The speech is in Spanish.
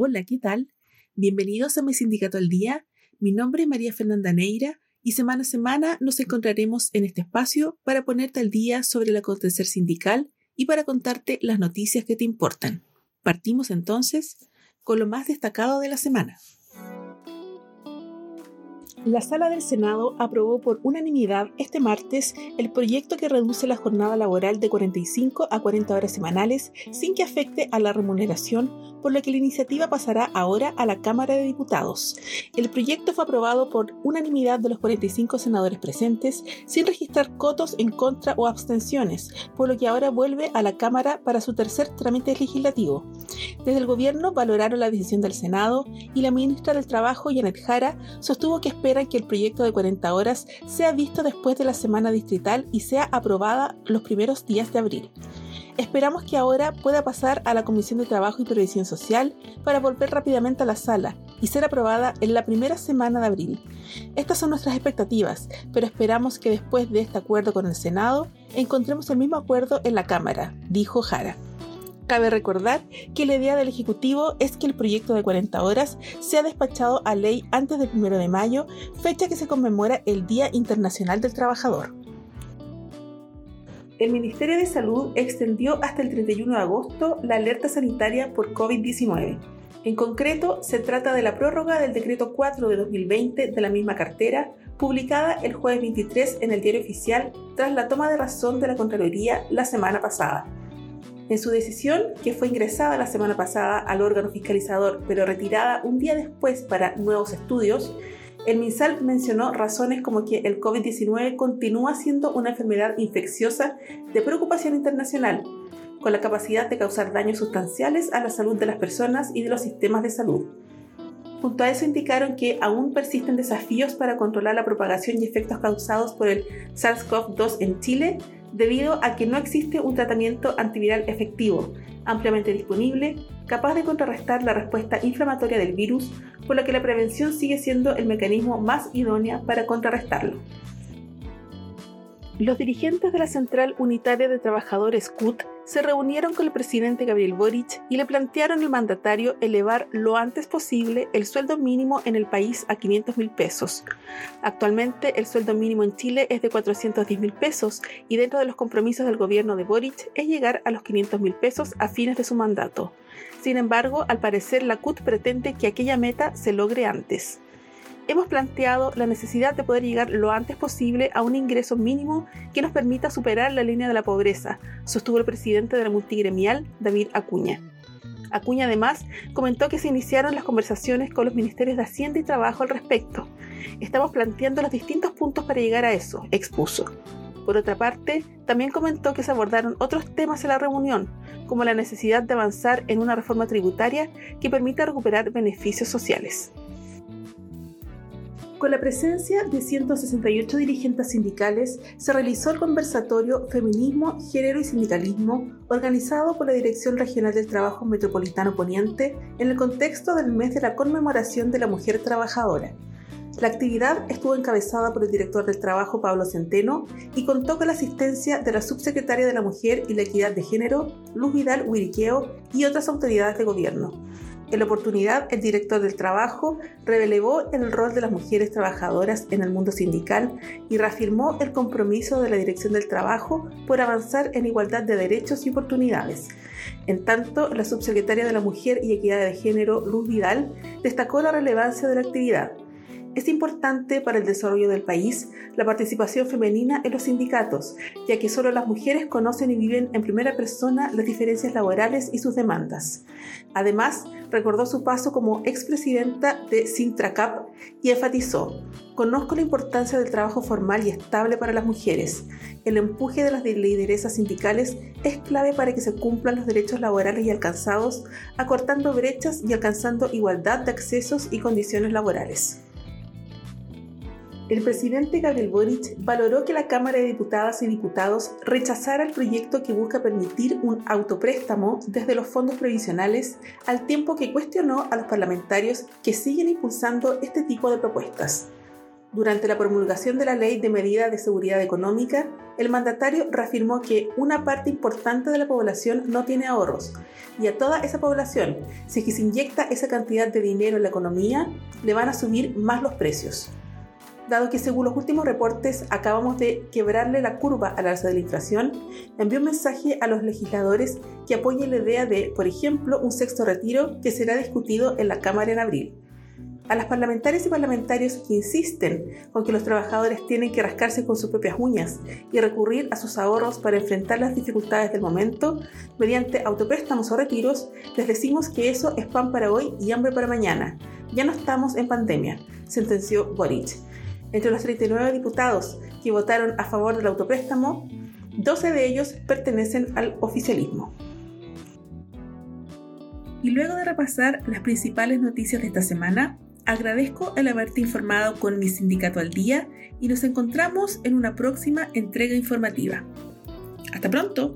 Hola, ¿qué tal? Bienvenidos a mi sindicato al día. Mi nombre es María Fernanda Neira y semana a semana nos encontraremos en este espacio para ponerte al día sobre el acontecer sindical y para contarte las noticias que te importan. Partimos entonces con lo más destacado de la semana. La Sala del Senado aprobó por unanimidad este martes el proyecto que reduce la jornada laboral de 45 a 40 horas semanales sin que afecte a la remuneración, por lo que la iniciativa pasará ahora a la Cámara de Diputados. El proyecto fue aprobado por unanimidad de los 45 senadores presentes, sin registrar cotos en contra o abstenciones, por lo que ahora vuelve a la Cámara para su tercer trámite legislativo. Desde el gobierno valoraron la decisión del Senado y la ministra del Trabajo, Janet Jara, sostuvo que espera que el proyecto de 40 horas sea visto después de la semana distrital y sea aprobada los primeros días de abril. Esperamos que ahora pueda pasar a la Comisión de Trabajo y Previsión Social para volver rápidamente a la sala y ser aprobada en la primera semana de abril. Estas son nuestras expectativas, pero esperamos que después de este acuerdo con el Senado encontremos el mismo acuerdo en la Cámara, dijo Jara. Cabe recordar que la idea del Ejecutivo es que el proyecto de 40 horas sea despachado a ley antes del 1 de mayo, fecha que se conmemora el Día Internacional del Trabajador. El Ministerio de Salud extendió hasta el 31 de agosto la alerta sanitaria por COVID-19. En concreto, se trata de la prórroga del Decreto 4 de 2020 de la misma cartera, publicada el jueves 23 en el Diario Oficial tras la toma de razón de la Contraloría la semana pasada. En su decisión, que fue ingresada la semana pasada al órgano fiscalizador pero retirada un día después para nuevos estudios, el MinSal mencionó razones como que el COVID-19 continúa siendo una enfermedad infecciosa de preocupación internacional, con la capacidad de causar daños sustanciales a la salud de las personas y de los sistemas de salud. Junto a eso indicaron que aún persisten desafíos para controlar la propagación y efectos causados por el SARS-CoV-2 en Chile debido a que no existe un tratamiento antiviral efectivo, ampliamente disponible, capaz de contrarrestar la respuesta inflamatoria del virus, por lo que la prevención sigue siendo el mecanismo más idóneo para contrarrestarlo. Los dirigentes de la Central Unitaria de Trabajadores CUT se reunieron con el presidente Gabriel Boric y le plantearon al mandatario elevar lo antes posible el sueldo mínimo en el país a 500 mil pesos. Actualmente el sueldo mínimo en Chile es de 410 mil pesos y dentro de los compromisos del gobierno de Boric es llegar a los 500 mil pesos a fines de su mandato. Sin embargo, al parecer la CUT pretende que aquella meta se logre antes hemos planteado la necesidad de poder llegar lo antes posible a un ingreso mínimo que nos permita superar la línea de la pobreza, sostuvo el presidente de la multigremial, David Acuña. Acuña además comentó que se iniciaron las conversaciones con los ministerios de Hacienda y Trabajo al respecto. Estamos planteando los distintos puntos para llegar a eso, expuso. Por otra parte, también comentó que se abordaron otros temas en la reunión, como la necesidad de avanzar en una reforma tributaria que permita recuperar beneficios sociales. Con la presencia de 168 dirigentes sindicales, se realizó el conversatorio Feminismo, Género y Sindicalismo, organizado por la Dirección Regional del Trabajo Metropolitano Poniente en el contexto del mes de la conmemoración de la mujer trabajadora. La actividad estuvo encabezada por el director del trabajo Pablo Centeno y contó con la asistencia de la subsecretaria de la Mujer y la Equidad de Género, Luz Vidal Huiriqueo, y otras autoridades de gobierno. En la oportunidad, el director del trabajo reveló el rol de las mujeres trabajadoras en el mundo sindical y reafirmó el compromiso de la Dirección del Trabajo por avanzar en igualdad de derechos y oportunidades. En tanto, la subsecretaria de la Mujer y Equidad de Género, Luz Vidal, destacó la relevancia de la actividad es importante para el desarrollo del país la participación femenina en los sindicatos, ya que solo las mujeres conocen y viven en primera persona las diferencias laborales y sus demandas. Además, recordó su paso como expresidenta de Sintracap y enfatizó, conozco la importancia del trabajo formal y estable para las mujeres. El empuje de las lideresas sindicales es clave para que se cumplan los derechos laborales y alcanzados, acortando brechas y alcanzando igualdad de accesos y condiciones laborales el presidente Gabriel Boric valoró que la Cámara de Diputadas y Diputados rechazara el proyecto que busca permitir un autopréstamo desde los fondos previsionales, al tiempo que cuestionó a los parlamentarios que siguen impulsando este tipo de propuestas. Durante la promulgación de la Ley de Medida de Seguridad Económica, el mandatario reafirmó que una parte importante de la población no tiene ahorros y a toda esa población, si se inyecta esa cantidad de dinero en la economía, le van a subir más los precios. Dado que según los últimos reportes acabamos de quebrarle la curva al alza de la inflación, envió un mensaje a los legisladores que apoyen la idea de, por ejemplo, un sexto retiro que será discutido en la Cámara en abril a las parlamentarias y parlamentarios que insisten con que los trabajadores tienen que rascarse con sus propias uñas y recurrir a sus ahorros para enfrentar las dificultades del momento mediante autopréstamos o retiros, les decimos que eso es pan para hoy y hambre para mañana. Ya no estamos en pandemia, sentenció Boric. Entre los 39 diputados que votaron a favor del autopréstamo, 12 de ellos pertenecen al oficialismo. Y luego de repasar las principales noticias de esta semana, Agradezco el haberte informado con mi sindicato al día y nos encontramos en una próxima entrega informativa. Hasta pronto.